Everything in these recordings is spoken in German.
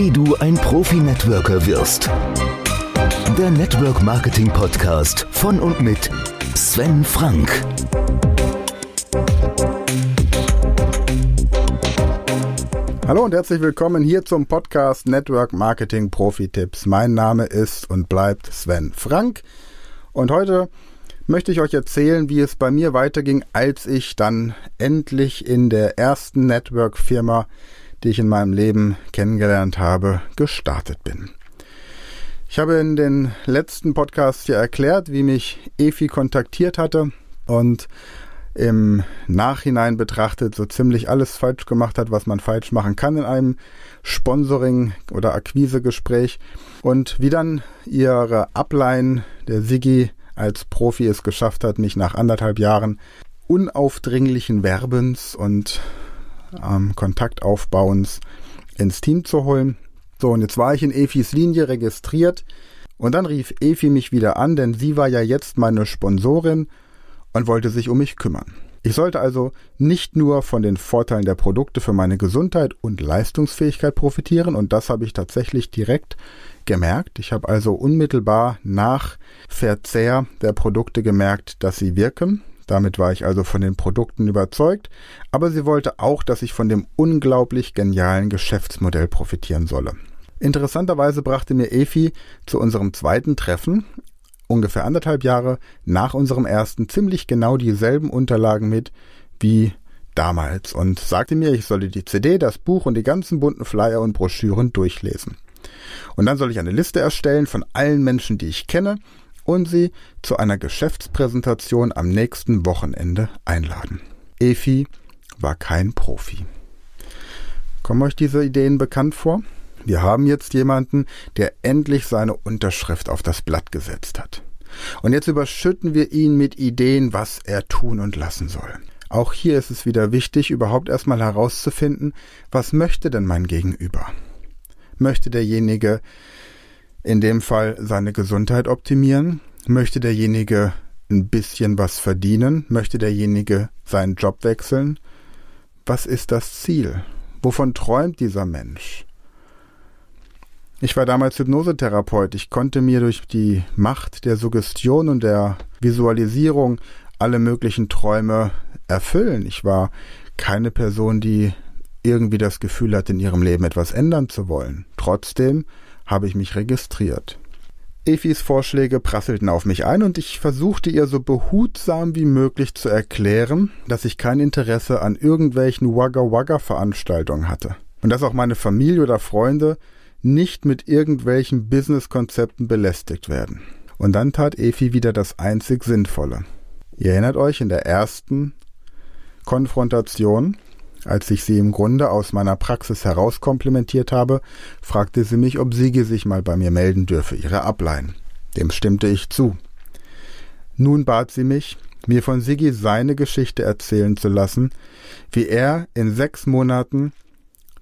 wie du ein Profi-Networker wirst. Der Network Marketing Podcast von und mit Sven Frank. Hallo und herzlich willkommen hier zum Podcast Network Marketing Profi Tipps. Mein Name ist und bleibt Sven Frank und heute möchte ich euch erzählen, wie es bei mir weiterging, als ich dann endlich in der ersten Network-Firma, die ich in meinem Leben kennengelernt habe, gestartet bin. Ich habe in den letzten Podcasts ja erklärt, wie mich Efi kontaktiert hatte und im Nachhinein betrachtet so ziemlich alles falsch gemacht hat, was man falsch machen kann in einem Sponsoring- oder Akquisegespräch und wie dann ihre Upline, der Sigi, als Profi es geschafft hat, mich nach anderthalb Jahren unaufdringlichen Werbens und ähm, Kontaktaufbauens ins Team zu holen. So, und jetzt war ich in Efis Linie registriert und dann rief Efi mich wieder an, denn sie war ja jetzt meine Sponsorin und wollte sich um mich kümmern. Ich sollte also nicht nur von den Vorteilen der Produkte für meine Gesundheit und Leistungsfähigkeit profitieren, und das habe ich tatsächlich direkt gemerkt. Ich habe also unmittelbar nach Verzehr der Produkte gemerkt, dass sie wirken. Damit war ich also von den Produkten überzeugt, aber sie wollte auch, dass ich von dem unglaublich genialen Geschäftsmodell profitieren solle. Interessanterweise brachte mir Efi zu unserem zweiten Treffen ungefähr anderthalb Jahre nach unserem ersten ziemlich genau dieselben Unterlagen mit wie damals und sagte mir, ich solle die CD, das Buch und die ganzen bunten Flyer und Broschüren durchlesen. Und dann soll ich eine Liste erstellen von allen Menschen, die ich kenne und sie zu einer Geschäftspräsentation am nächsten Wochenende einladen. Efi war kein Profi. Kommen euch diese Ideen bekannt vor? Wir haben jetzt jemanden, der endlich seine Unterschrift auf das Blatt gesetzt hat. Und jetzt überschütten wir ihn mit Ideen, was er tun und lassen soll. Auch hier ist es wieder wichtig, überhaupt erstmal herauszufinden, was möchte denn mein Gegenüber? Möchte derjenige in dem Fall seine Gesundheit optimieren? Möchte derjenige ein bisschen was verdienen? Möchte derjenige seinen Job wechseln? Was ist das Ziel? Wovon träumt dieser Mensch? Ich war damals Hypnosetherapeut. Ich konnte mir durch die Macht der Suggestion und der Visualisierung alle möglichen Träume erfüllen. Ich war keine Person, die irgendwie das Gefühl hat, in ihrem Leben etwas ändern zu wollen. Trotzdem habe ich mich registriert. Efis Vorschläge prasselten auf mich ein und ich versuchte ihr so behutsam wie möglich zu erklären, dass ich kein Interesse an irgendwelchen Wagga-Wagga-Veranstaltungen hatte. Und dass auch meine Familie oder Freunde nicht mit irgendwelchen Businesskonzepten belästigt werden. Und dann tat Efi wieder das einzig Sinnvolle. Ihr erinnert euch in der ersten Konfrontation, als ich sie im Grunde aus meiner Praxis heraus komplimentiert habe, fragte sie mich, ob Sigi sich mal bei mir melden dürfe, ihre Ablein. Dem stimmte ich zu. Nun bat sie mich, mir von Sigi seine Geschichte erzählen zu lassen, wie er in sechs Monaten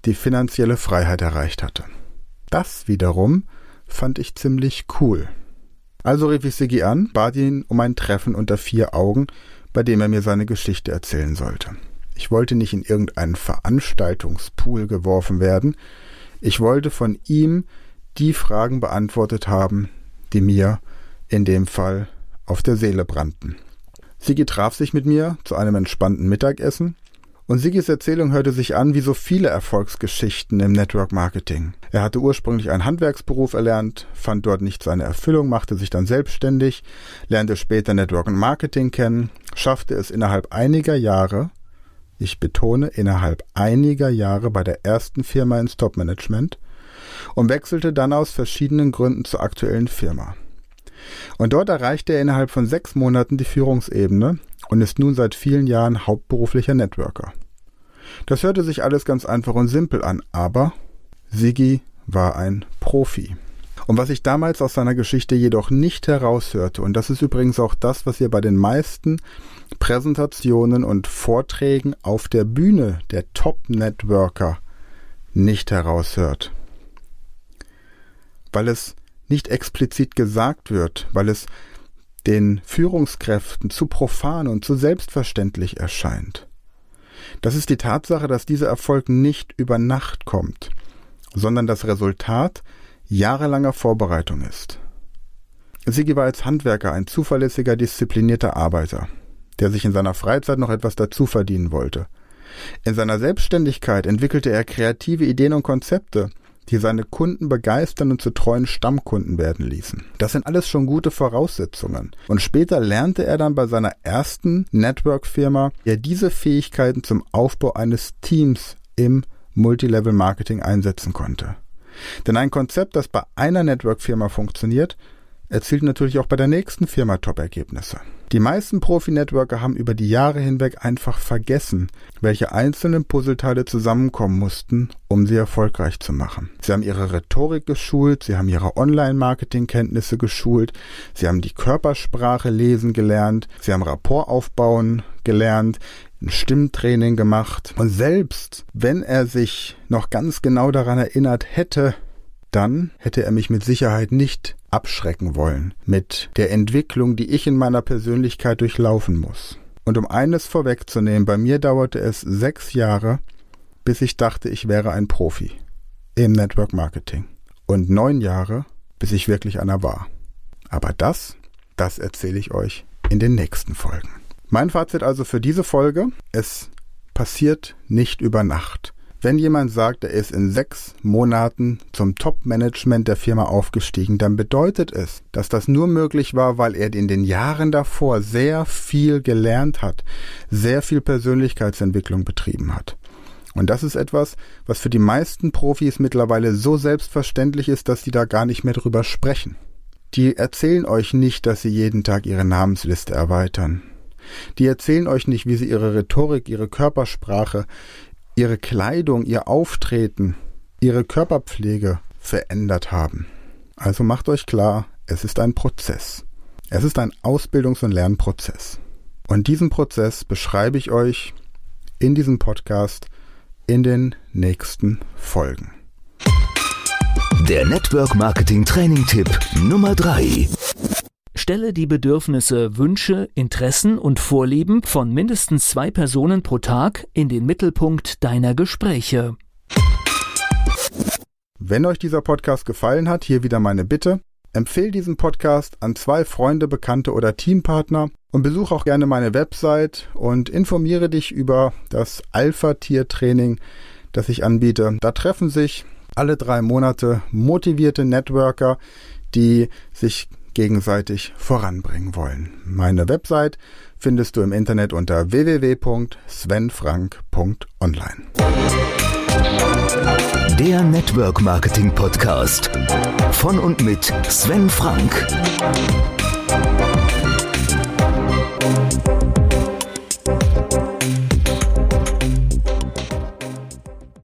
die finanzielle Freiheit erreicht hatte. Das wiederum fand ich ziemlich cool. Also rief ich Siggi an, bat ihn um ein Treffen unter vier Augen, bei dem er mir seine Geschichte erzählen sollte. Ich wollte nicht in irgendeinen Veranstaltungspool geworfen werden, ich wollte von ihm die Fragen beantwortet haben, die mir in dem Fall auf der Seele brannten. Sigi traf sich mit mir zu einem entspannten Mittagessen, und Sigis Erzählung hörte sich an wie so viele Erfolgsgeschichten im Network Marketing. Er hatte ursprünglich einen Handwerksberuf erlernt, fand dort nicht seine Erfüllung, machte sich dann selbstständig, lernte später Network Marketing kennen, schaffte es innerhalb einiger Jahre, ich betone innerhalb einiger Jahre bei der ersten Firma ins Top-Management und wechselte dann aus verschiedenen Gründen zur aktuellen Firma. Und dort erreichte er innerhalb von sechs Monaten die Führungsebene und ist nun seit vielen Jahren hauptberuflicher Networker. Das hörte sich alles ganz einfach und simpel an, aber Sigi war ein Profi. Und was ich damals aus seiner Geschichte jedoch nicht heraushörte, und das ist übrigens auch das, was ihr bei den meisten Präsentationen und Vorträgen auf der Bühne der Top-Networker nicht heraushört. Weil es nicht explizit gesagt wird, weil es den Führungskräften zu profan und zu selbstverständlich erscheint. Das ist die Tatsache, dass dieser Erfolg nicht über Nacht kommt. sondern das Resultat jahrelanger Vorbereitung ist. Sigi war als Handwerker ein zuverlässiger, disziplinierter Arbeiter, der sich in seiner Freizeit noch etwas dazu verdienen wollte. In seiner Selbstständigkeit entwickelte er kreative Ideen und Konzepte, die seine Kunden begeistern und zu treuen Stammkunden werden ließen. Das sind alles schon gute Voraussetzungen. Und später lernte er dann bei seiner ersten Network-Firma, ja diese Fähigkeiten zum Aufbau eines Teams im Multilevel Marketing einsetzen konnte. Denn ein Konzept, das bei einer Network-Firma funktioniert, erzielt natürlich auch bei der nächsten Firma Top-Ergebnisse. Die meisten Profi-Networker haben über die Jahre hinweg einfach vergessen, welche einzelnen Puzzleteile zusammenkommen mussten, um sie erfolgreich zu machen. Sie haben ihre Rhetorik geschult, sie haben ihre Online-Marketing-Kenntnisse geschult, sie haben die Körpersprache lesen gelernt, sie haben Rapport aufbauen gelernt, ein Stimmtraining gemacht. Und selbst wenn er sich noch ganz genau daran erinnert hätte, dann hätte er mich mit Sicherheit nicht abschrecken wollen mit der Entwicklung, die ich in meiner Persönlichkeit durchlaufen muss. Und um eines vorwegzunehmen, bei mir dauerte es sechs Jahre, bis ich dachte, ich wäre ein Profi im Network Marketing. Und neun Jahre, bis ich wirklich einer war. Aber das, das erzähle ich euch in den nächsten Folgen. Mein Fazit also für diese Folge, es passiert nicht über Nacht. Wenn jemand sagt, er ist in sechs Monaten zum Top-Management der Firma aufgestiegen, dann bedeutet es, dass das nur möglich war, weil er in den Jahren davor sehr viel gelernt hat, sehr viel Persönlichkeitsentwicklung betrieben hat. Und das ist etwas, was für die meisten Profis mittlerweile so selbstverständlich ist, dass sie da gar nicht mehr drüber sprechen. Die erzählen euch nicht, dass sie jeden Tag ihre Namensliste erweitern. Die erzählen euch nicht, wie sie ihre Rhetorik, ihre Körpersprache, ihre Kleidung, ihr Auftreten, ihre Körperpflege verändert haben. Also macht euch klar, es ist ein Prozess. Es ist ein Ausbildungs- und Lernprozess. Und diesen Prozess beschreibe ich euch in diesem Podcast in den nächsten Folgen. Der Network Marketing Training Tipp Nummer 3. Stelle die Bedürfnisse, Wünsche, Interessen und Vorlieben von mindestens zwei Personen pro Tag in den Mittelpunkt deiner Gespräche. Wenn euch dieser Podcast gefallen hat, hier wieder meine Bitte. Empfehle diesen Podcast an zwei Freunde, Bekannte oder Teampartner und besuche auch gerne meine Website und informiere dich über das Alpha-Tier-Training, das ich anbiete. Da treffen sich alle drei Monate motivierte Networker, die sich gegenseitig voranbringen wollen. Meine Website findest du im Internet unter www.svenfrank.online. Der Network Marketing Podcast von und mit Sven Frank.